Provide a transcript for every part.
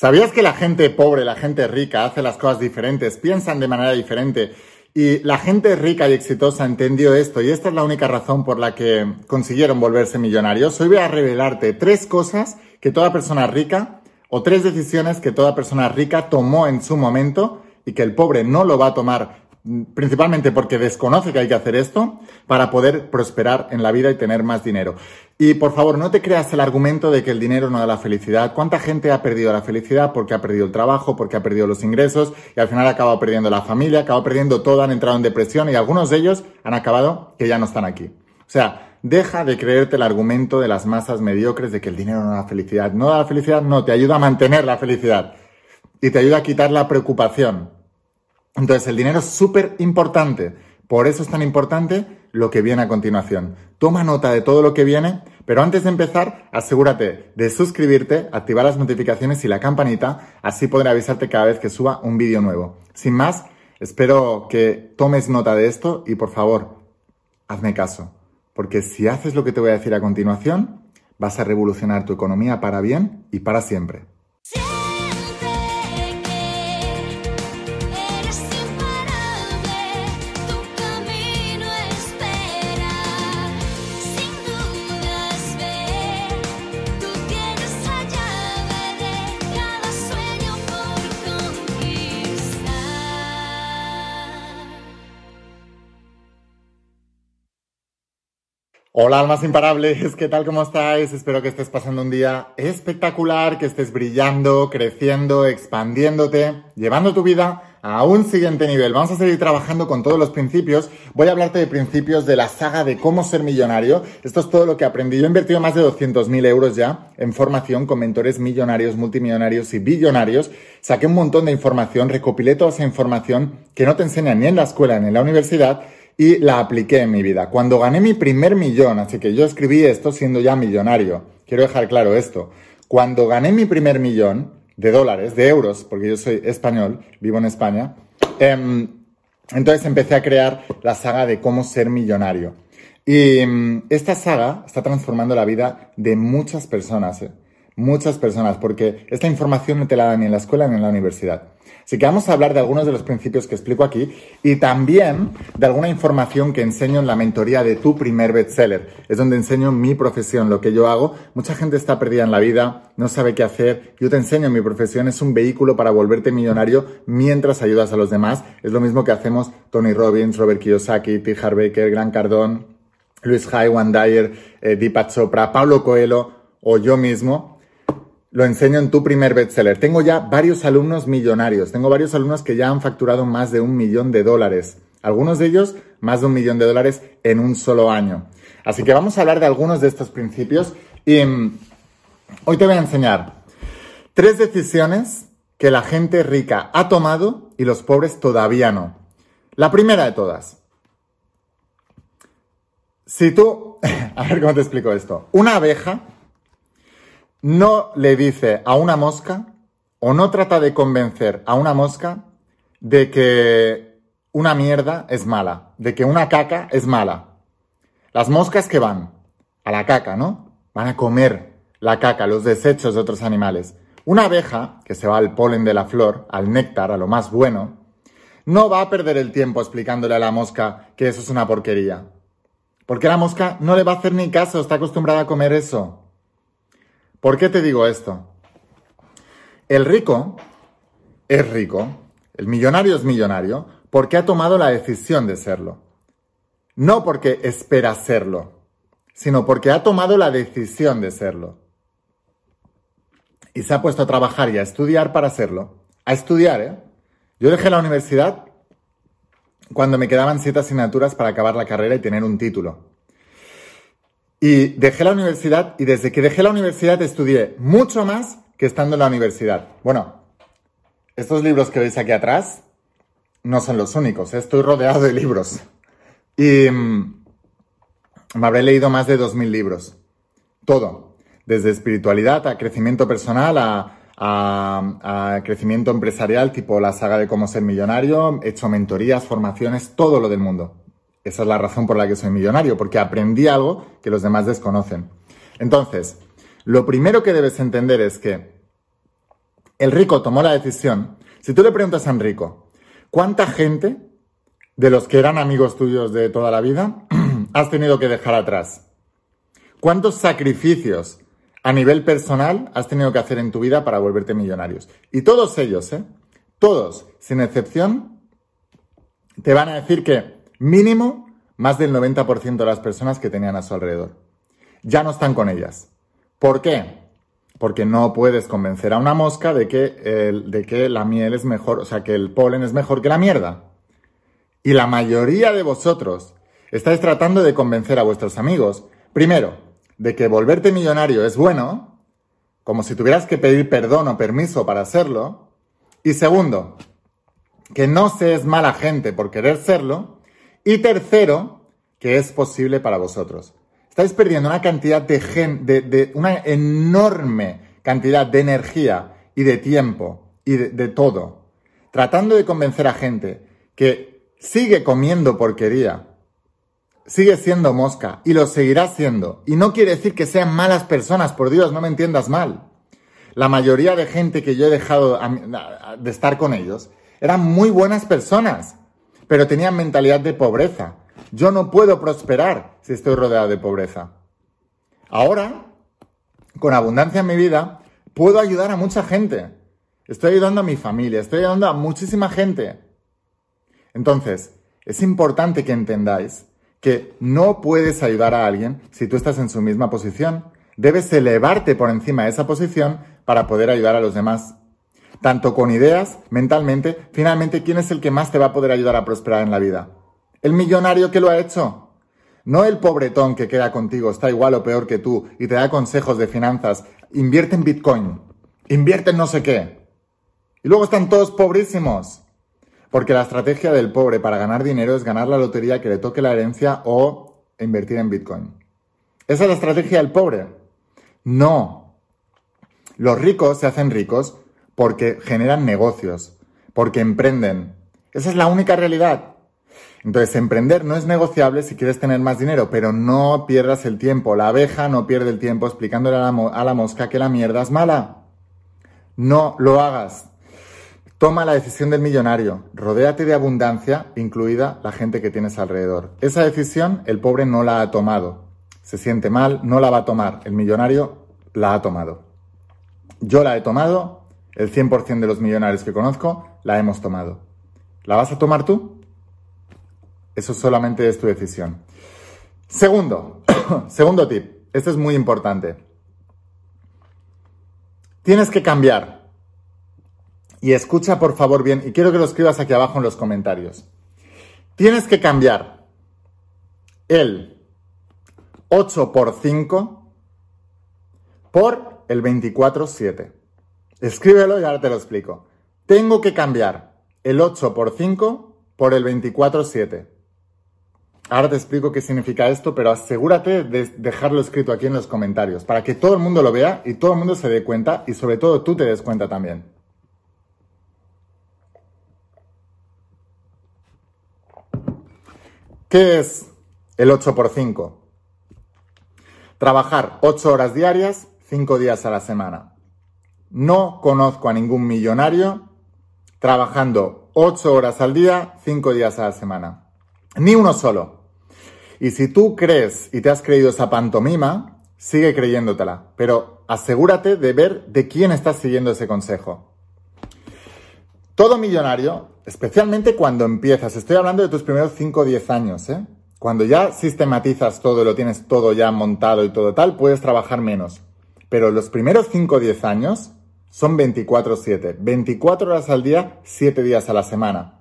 ¿Sabías que la gente pobre, la gente rica hace las cosas diferentes, piensan de manera diferente? Y la gente rica y exitosa entendió esto y esta es la única razón por la que consiguieron volverse millonarios. Hoy voy a revelarte tres cosas que toda persona rica o tres decisiones que toda persona rica tomó en su momento y que el pobre no lo va a tomar principalmente porque desconoce que hay que hacer esto para poder prosperar en la vida y tener más dinero. Y por favor, no te creas el argumento de que el dinero no da la felicidad. ¿Cuánta gente ha perdido la felicidad porque ha perdido el trabajo, porque ha perdido los ingresos y al final ha acabado perdiendo la familia, acabado perdiendo todo, han entrado en depresión y algunos de ellos han acabado que ya no están aquí? O sea, deja de creerte el argumento de las masas mediocres de que el dinero no da felicidad. No da la felicidad, no, te ayuda a mantener la felicidad y te ayuda a quitar la preocupación entonces, el dinero es súper importante. Por eso es tan importante lo que viene a continuación. Toma nota de todo lo que viene, pero antes de empezar, asegúrate de suscribirte, activar las notificaciones y la campanita, así podré avisarte cada vez que suba un vídeo nuevo. Sin más, espero que tomes nota de esto y por favor, hazme caso, porque si haces lo que te voy a decir a continuación, vas a revolucionar tu economía para bien y para siempre. Hola almas imparables, ¿qué tal? ¿Cómo estáis? Espero que estés pasando un día espectacular, que estés brillando, creciendo, expandiéndote, llevando tu vida a un siguiente nivel. Vamos a seguir trabajando con todos los principios. Voy a hablarte de principios de la saga de cómo ser millonario. Esto es todo lo que aprendí. Yo he invertido más de 200.000 euros ya en formación con mentores millonarios, multimillonarios y billonarios. Saqué un montón de información, recopilé toda esa información que no te enseñan ni en la escuela ni en la universidad y la apliqué en mi vida. Cuando gané mi primer millón, así que yo escribí esto siendo ya millonario, quiero dejar claro esto, cuando gané mi primer millón de dólares, de euros, porque yo soy español, vivo en España, em, entonces empecé a crear la saga de cómo ser millonario. Y em, esta saga está transformando la vida de muchas personas, eh, muchas personas, porque esta información no te la dan ni en la escuela ni en la universidad. Así que vamos a hablar de algunos de los principios que explico aquí y también de alguna información que enseño en la mentoría de tu primer bestseller. Es donde enseño mi profesión, lo que yo hago. Mucha gente está perdida en la vida, no sabe qué hacer. Yo te enseño mi profesión, es un vehículo para volverte millonario mientras ayudas a los demás. Es lo mismo que hacemos Tony Robbins, Robert Kiyosaki, T. Baker, Grant Cardone, Luis High, Juan Dyer, eh, Deepak Chopra, Pablo Coelho o yo mismo lo enseño en tu primer bestseller. Tengo ya varios alumnos millonarios. Tengo varios alumnos que ya han facturado más de un millón de dólares. Algunos de ellos más de un millón de dólares en un solo año. Así que vamos a hablar de algunos de estos principios y mm, hoy te voy a enseñar tres decisiones que la gente rica ha tomado y los pobres todavía no. La primera de todas. Si tú, a ver cómo te explico esto. Una abeja no le dice a una mosca o no trata de convencer a una mosca de que una mierda es mala, de que una caca es mala. Las moscas que van a la caca, ¿no? Van a comer la caca, los desechos de otros animales. Una abeja, que se va al polen de la flor, al néctar, a lo más bueno, no va a perder el tiempo explicándole a la mosca que eso es una porquería. Porque la mosca no le va a hacer ni caso, está acostumbrada a comer eso. ¿Por qué te digo esto? El rico es rico, el millonario es millonario, porque ha tomado la decisión de serlo. No porque espera serlo, sino porque ha tomado la decisión de serlo. Y se ha puesto a trabajar y a estudiar para serlo. A estudiar, ¿eh? Yo dejé la universidad cuando me quedaban siete asignaturas para acabar la carrera y tener un título. Y dejé la universidad y desde que dejé la universidad estudié mucho más que estando en la universidad. Bueno, estos libros que veis aquí atrás no son los únicos, ¿eh? estoy rodeado de libros. Y mm, me habré leído más de 2.000 libros. Todo, desde espiritualidad a crecimiento personal, a, a, crecimiento empresarial, tipo la saga de cómo ser millonario, he hecho mentorías, formaciones, todo lo del mundo. Esa es la razón por la que soy millonario, porque aprendí algo que los demás desconocen. Entonces, lo primero que debes entender es que El rico tomó la decisión. Si tú le preguntas a Enrico, ¿cuánta gente de los que eran amigos tuyos de toda la vida has tenido que dejar atrás? ¿Cuántos sacrificios a nivel personal has tenido que hacer en tu vida para volverte millonarios? Y todos ellos, ¿eh? Todos, sin excepción, te van a decir que mínimo más del 90% de las personas que tenían a su alrededor ya no están con ellas. ¿Por qué? Porque no puedes convencer a una mosca de que, de que la miel es mejor, o sea, que el polen es mejor que la mierda. Y la mayoría de vosotros estáis tratando de convencer a vuestros amigos, primero, de que volverte millonario es bueno, como si tuvieras que pedir perdón o permiso para hacerlo, y segundo, que no se es mala gente por querer serlo, y tercero, que es posible para vosotros. Estáis perdiendo una cantidad de, gen, de, una enorme cantidad de energía y de tiempo y de, todo, tratando de convencer a gente que sigue comiendo porquería, sigue siendo mosca y lo seguirá siendo. Y no quiere decir que sean malas personas, por Dios, no me entiendas mal. La mayoría de gente que yo he dejado de estar con ellos eran muy buenas personas, pero tenían mentalidad de pobreza. Yo no puedo prosperar si estoy rodeado de pobreza. Ahora, con abundancia en mi vida, puedo ayudar a mucha gente. Estoy ayudando a mi familia, estoy ayudando a muchísima gente. Entonces, es importante que entendáis que no puedes ayudar a alguien si tú estás en su misma posición. Debes elevarte por encima de esa posición para poder ayudar a los demás. Tanto con ideas, mentalmente, finalmente, ¿quién es el que más te va a poder ayudar a prosperar en la vida? El millonario que lo ha hecho. No el pobretón que queda contigo, está igual o peor que tú y te da consejos de finanzas. Invierte en Bitcoin. Invierte en no sé qué. Y luego están todos pobrísimos. Porque la estrategia del pobre para ganar dinero es ganar la lotería que le toque la herencia o invertir en Bitcoin. Esa es la estrategia del pobre. No. Los ricos se hacen ricos porque generan negocios, porque emprenden. Esa es la única realidad. Entonces, emprender no es negociable si quieres tener más dinero, pero no pierdas el tiempo. La abeja no pierde el tiempo explicándole a la, mosca que la mierda es mala. No lo hagas. Toma la decisión del millonario. Rodéate de abundancia, incluida la gente que tienes alrededor. Esa decisión el pobre no la ha tomado. Se siente mal, no la va a tomar. El millonario la ha tomado. Yo la he tomado, el 100% de los millonarios que conozco la hemos tomado. ¿La vas a tomar tú? Eso solamente es tu decisión. Segundo, segundo tip. Esto es muy importante. Tienes que cambiar. Y escucha por favor bien, y quiero que lo escribas aquí abajo en los comentarios. Tienes que cambiar el 8 por 5 por el 24-7. Escríbelo y ahora te lo explico. Tengo que cambiar el 8 por 5 por el 24-7. Ahora te explico qué significa esto, pero asegúrate de dejarlo escrito aquí en los comentarios para que todo el mundo lo vea y todo el mundo se dé cuenta y sobre todo tú te des cuenta también. ¿Qué es el 8 por 5? Trabajar 8 horas diarias, 5 días a la semana. No conozco a ningún millonario trabajando 8 horas al día, 5 días a la semana. Ni uno solo. Y si tú crees y te has creído esa pantomima, sigue creyéndotela, pero asegúrate de ver de quién estás siguiendo ese consejo. Todo millonario, especialmente cuando empiezas, estoy hablando de tus primeros 5 o 10 años, ¿eh? Cuando ya sistematizas todo, lo tienes todo ya montado y todo tal, puedes trabajar menos. Pero los primeros 5 o 10 años son 24/7, 24 horas al día, 7 días a la semana.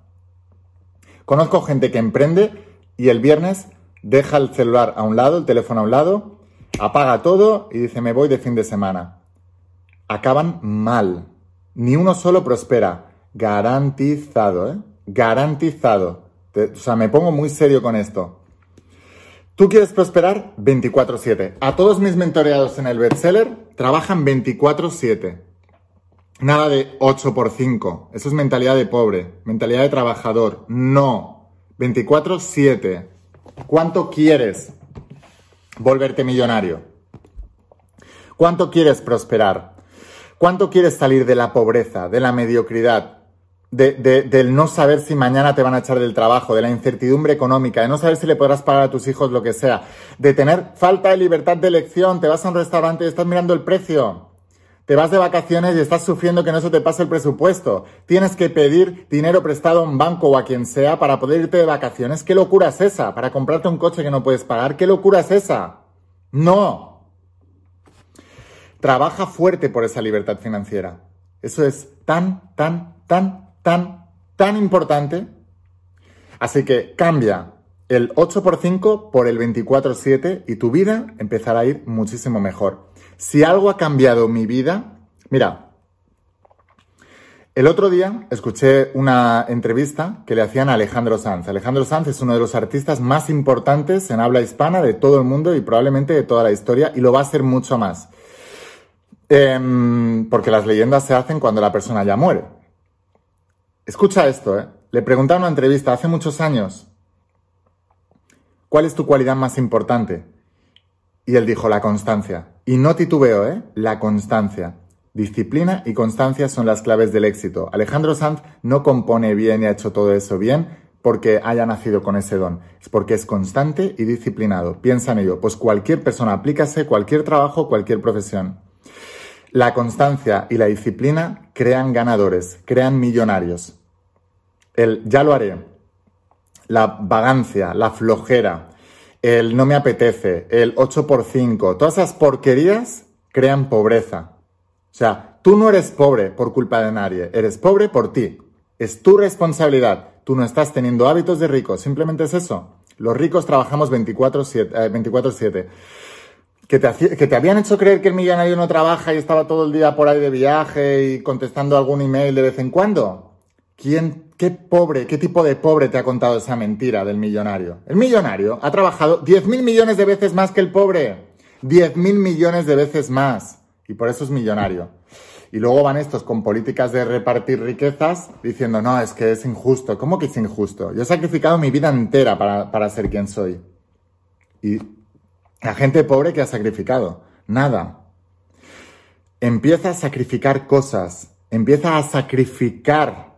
Conozco gente que emprende y el viernes deja el celular a un lado, el teléfono a un lado, apaga todo y dice me voy de fin de semana. Acaban mal. Ni uno solo prospera. Garantizado, ¿eh? Garantizado. o sea, me pongo muy serio con esto. ¿Tú quieres prosperar? 24/7. A todos mis mentoreados en el bestseller trabajan 24/7. Nada de 8 por 5. Eso es mentalidad de pobre, mentalidad de trabajador. No. 24/7. ¿Cuánto quieres volverte millonario? ¿Cuánto quieres prosperar? ¿Cuánto quieres salir de la pobreza, de la mediocridad, de, del no saber si mañana te van a echar del trabajo, de la incertidumbre económica, de no saber si le podrás pagar a tus hijos lo que sea, de tener falta de libertad de elección, te vas a un restaurante y estás mirando el precio, te vas de vacaciones y estás sufriendo que no se te pase el presupuesto, tienes que pedir dinero prestado a un banco o a quien sea para poder irte de vacaciones, ¿qué locura es esa? Para comprarte un coche que no puedes pagar, ¿qué locura es esa? No, Trabaja fuerte por esa libertad financiera. Eso es tan, tan, tan, tan, tan importante. Así que cambia el 8 por 5 por el 24-7 y tu vida empezará a ir muchísimo mejor. Si algo ha cambiado mi vida, mira, el otro día escuché una entrevista que le hacían a Alejandro Sanz. Alejandro Sanz es uno de los artistas más importantes en habla hispana de todo el mundo y probablemente de toda la historia y lo va a ser mucho más. Em, porque las leyendas se hacen cuando la persona ya muere. Escucha esto, ¿eh? Le preguntaron en una entrevista hace muchos años, ¿cuál es tu cualidad más importante? Y él dijo, la constancia. Y no titubeo, ¿eh? La constancia. Disciplina y constancia son las claves del éxito. Alejandro Sanz no compone bien y ha hecho todo eso bien porque haya nacido con ese don. Es porque es constante y disciplinado. Piensa en ello. Pues cualquier persona, aplícase cualquier trabajo, cualquier profesión. La constancia y la disciplina crean ganadores, crean millonarios. El ya lo haré, la vagancia, la flojera, el no me apetece, el 8 por 5, todas esas porquerías crean pobreza. O sea, tú no eres pobre por culpa de nadie, eres pobre por ti. Es tu responsabilidad. Tú no estás teniendo hábitos de rico, simplemente es eso. Los ricos trabajamos 24/7. 24 que te, habían hecho creer que el millonario no trabaja y estaba todo el día por ahí de viaje y contestando algún email de vez en cuando. ¿Quién, qué pobre, qué tipo de pobre te ha contado esa mentira del millonario? El millonario ha trabajado 10.000 millones de veces más que el pobre. 10.000 millones de veces más. Y por eso es millonario. Y luego van estos con políticas de repartir riquezas diciendo, no, es que es injusto. ¿Cómo que es injusto? Yo he sacrificado mi vida entera para, para ser quien soy. Y la gente pobre que ha sacrificado. Nada. Empieza a sacrificar cosas. Empieza a sacrificar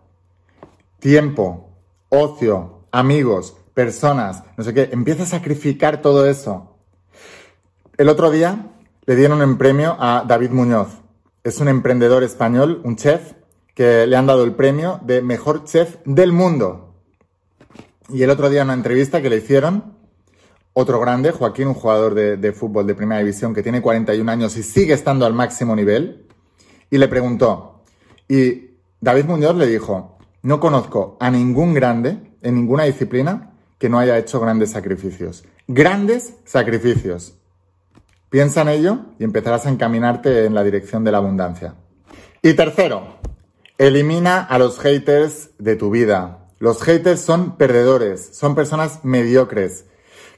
tiempo, ocio, amigos, personas, no sé qué. Empieza a sacrificar todo eso. El otro día le dieron un premio a David Muñoz. Es un emprendedor español, un chef, que le han dado el premio de mejor chef del mundo. Y el otro día en una entrevista que le hicieron, otro grande, Joaquín, un jugador de, fútbol de primera división que tiene 41 años y sigue estando al máximo nivel, y le preguntó, y David Muñoz le dijo, no conozco a ningún grande en ninguna disciplina que no haya hecho grandes sacrificios. Grandes sacrificios. Piensa en ello y empezarás a encaminarte en la dirección de la abundancia. Y tercero, elimina a los haters de tu vida. Los haters son perdedores, son personas mediocres,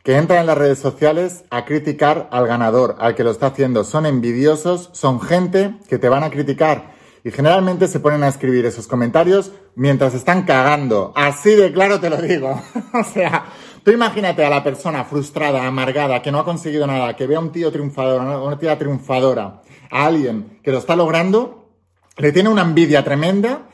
que entran en las redes sociales a criticar al ganador, al que lo está haciendo. Son envidiosos, son gente que te van a criticar. Y generalmente se ponen a escribir esos comentarios mientras están cagando. Así de claro te lo digo. o sea, tú imagínate a la persona frustrada, amargada, que no ha conseguido nada, que ve a un tío triunfador, una tía triunfadora, a alguien que lo está logrando, le tiene una envidia tremenda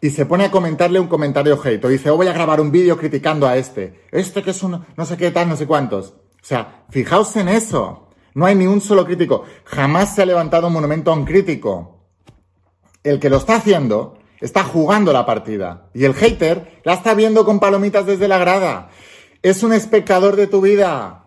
y se pone a comentarle un comentario hate. O dice, oh, voy a grabar un vídeo criticando a este. Este que es un no sé qué tal, no sé cuántos. O sea, fijaos en eso. No hay ni un solo crítico. Jamás se ha levantado un monumento a un crítico. El que lo está haciendo está jugando la partida. Y el hater la está viendo con palomitas desde la grada. Es un espectador de tu vida.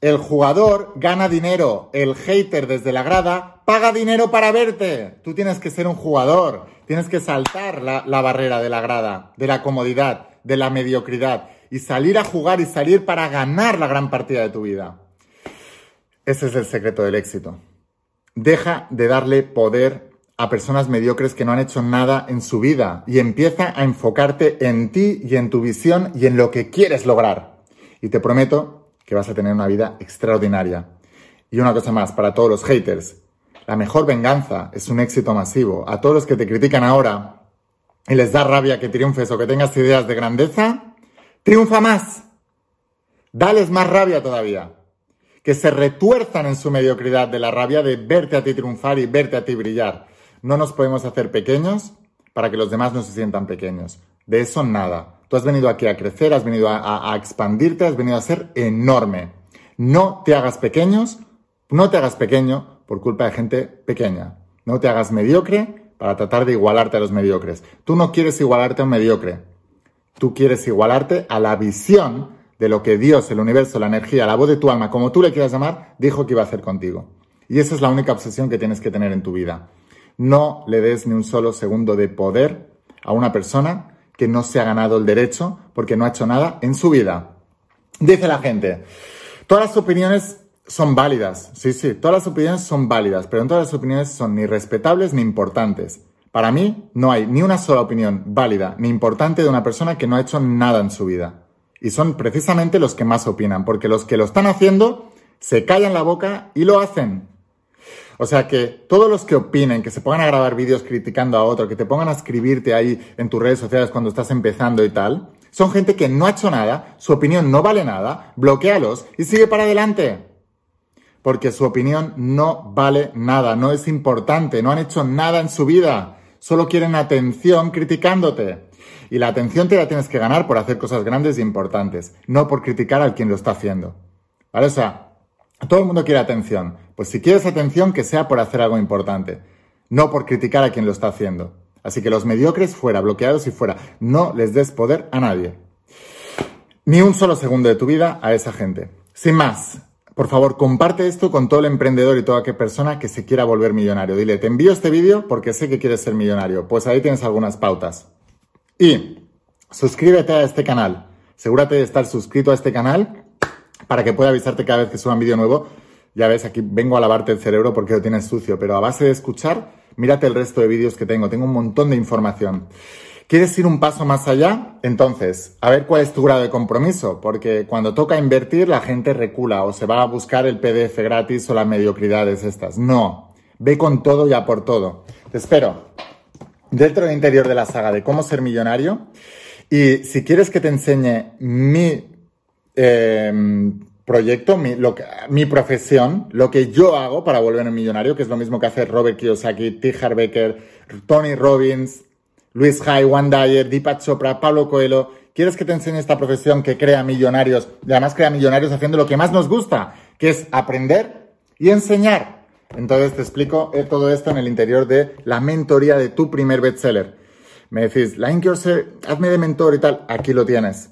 El jugador gana dinero. El hater desde la grada paga dinero para verte. Tú tienes que ser un jugador. Tienes que saltar la, barrera de la grada, de la comodidad, de la mediocridad y salir a jugar y salir para ganar la gran partida de tu vida. Ese es el secreto del éxito. Deja de darle poder a personas mediocres que no han hecho nada en su vida y empieza a enfocarte en ti y en tu visión y en lo que quieres lograr. Y te prometo que vas a tener una vida extraordinaria. Y una cosa más, para todos los haters, la mejor venganza es un éxito masivo. A todos los que te critican ahora y les da rabia que triunfes o que tengas ideas de grandeza, triunfa más. Dales más rabia todavía. Que se retuerzan en su mediocridad de la rabia de verte a ti triunfar y verte a ti brillar. No nos podemos hacer pequeños para que los demás no se sientan pequeños. De eso nada. Tú has venido aquí a crecer, has venido a, expandirte, has venido a ser enorme. No te hagas pequeños, no te hagas pequeño por culpa de gente pequeña. No te hagas mediocre para tratar de igualarte a los mediocres. Tú no quieres igualarte a un mediocre. Tú quieres igualarte a la visión de lo que Dios, el universo, la energía, la voz de tu alma, como tú le quieras llamar, dijo que iba a hacer contigo. Y esa es la única obsesión que tienes que tener en tu vida. No le des ni un solo segundo de poder a una persona que no se ha ganado el derecho porque no ha hecho nada en su vida. Dice la gente, todas las opiniones son válidas. Sí, sí, todas las opiniones son válidas, pero no todas las opiniones son ni respetables ni importantes. Para mí no hay ni una sola opinión válida ni importante de una persona que no ha hecho nada en su vida. Y son precisamente los que más opinan, porque los que lo están haciendo se callan la boca y lo hacen. O sea que todos los que opinen, que se pongan a grabar vídeos criticando a otro, que te pongan a escribirte ahí en tus redes sociales cuando estás empezando y tal, son gente que no ha hecho nada, su opinión no vale nada, bloquealos y sigue para adelante. Porque su opinión no vale nada, no es importante, no han hecho nada en su vida, solo quieren atención criticándote. Y la atención te la tienes que ganar por hacer cosas grandes e importantes, no por criticar al quien lo está haciendo. ¿Vale? O sea, todo el mundo quiere atención. Pues si quieres atención, que sea por hacer algo importante, no por criticar a quien lo está haciendo. Así que los mediocres fuera, bloqueados y fuera. No les des poder a nadie. Ni un solo segundo de tu vida a esa gente. Sin más, por favor, comparte esto con todo el emprendedor y toda aquella persona que se quiera volver millonario. Dile, te envío este vídeo porque sé que quieres ser millonario. Pues ahí tienes algunas pautas. Y suscríbete a este canal. Asegúrate de estar suscrito a este canal para que pueda avisarte cada vez que suba un vídeo nuevo. Ya ves, aquí vengo a lavarte el cerebro porque lo tienes sucio, pero a base de escuchar, mírate el resto de vídeos que tengo. Tengo un montón de información. ¿Quieres ir un paso más allá? Entonces, a ver cuál es tu grado de compromiso, porque cuando toca invertir la gente recula o se va a buscar el PDF gratis o las mediocridades estas. No, ve con todo y a por todo. Te espero dentro del interior de la saga de cómo ser millonario y si quieres que te enseñe mi Em, proyecto, mi, lo mi profesión, lo que yo hago para volverme millonario, que es lo mismo que hace Robert Kiyosaki, T. Becker, Tony Robbins, Luis Hay, Juan Dyer, Deepak Chopra, Pablo Coelho. ¿Quieres que te enseñe esta profesión que crea millonarios y además crea millonarios haciendo lo que más nos gusta, que es aprender y enseñar? Entonces te explico eh, todo esto en el interior de la mentoría de tu primer bestseller. Me decís, Line Yourself, hazme de mentor y tal. Aquí lo tienes.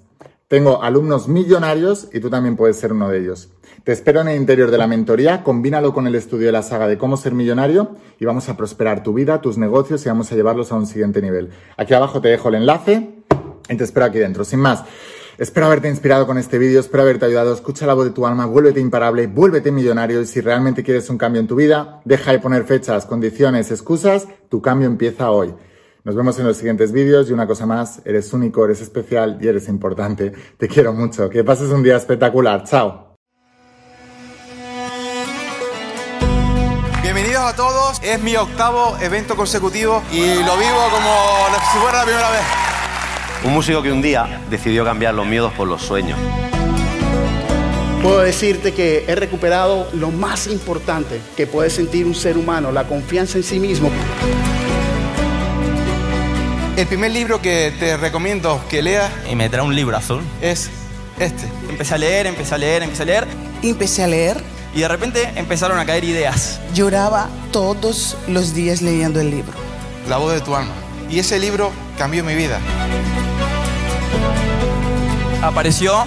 Tengo alumnos millonarios y tú también puedes ser uno de ellos. Te espero en el interior de la mentoría, combínalo con el estudio de la saga de cómo ser millonario y vamos a prosperar tu vida, tus negocios y vamos a llevarlos a un siguiente nivel. Aquí abajo te dejo el enlace y te espero aquí dentro. Sin más, espero haberte inspirado con este vídeo, espero haberte ayudado. Escucha la voz de tu alma, vuélvete imparable, vuélvete millonario y si realmente quieres un cambio en tu vida, deja de poner fechas, condiciones, excusas, tu cambio empieza hoy. Nos vemos en los siguientes vídeos y una cosa más, eres único, eres especial y eres importante. Te quiero mucho. Que pases un día espectacular. Chao. Bienvenidos a todos. Es mi octavo evento consecutivo y lo vivo como si fuera la primera vez. Un músico que un día decidió cambiar los miedos por los sueños. Puedo decirte que he recuperado lo más importante que puede sentir un ser humano, la confianza en sí mismo. El primer libro que te recomiendo que leas y me trae un libro azul es este. Empecé a leer, empecé a leer, empecé a leer. Empecé a leer. Y de repente empezaron a caer ideas. Lloraba todos los días leyendo el libro. La voz de tu alma. Y ese libro cambió mi vida. Apareció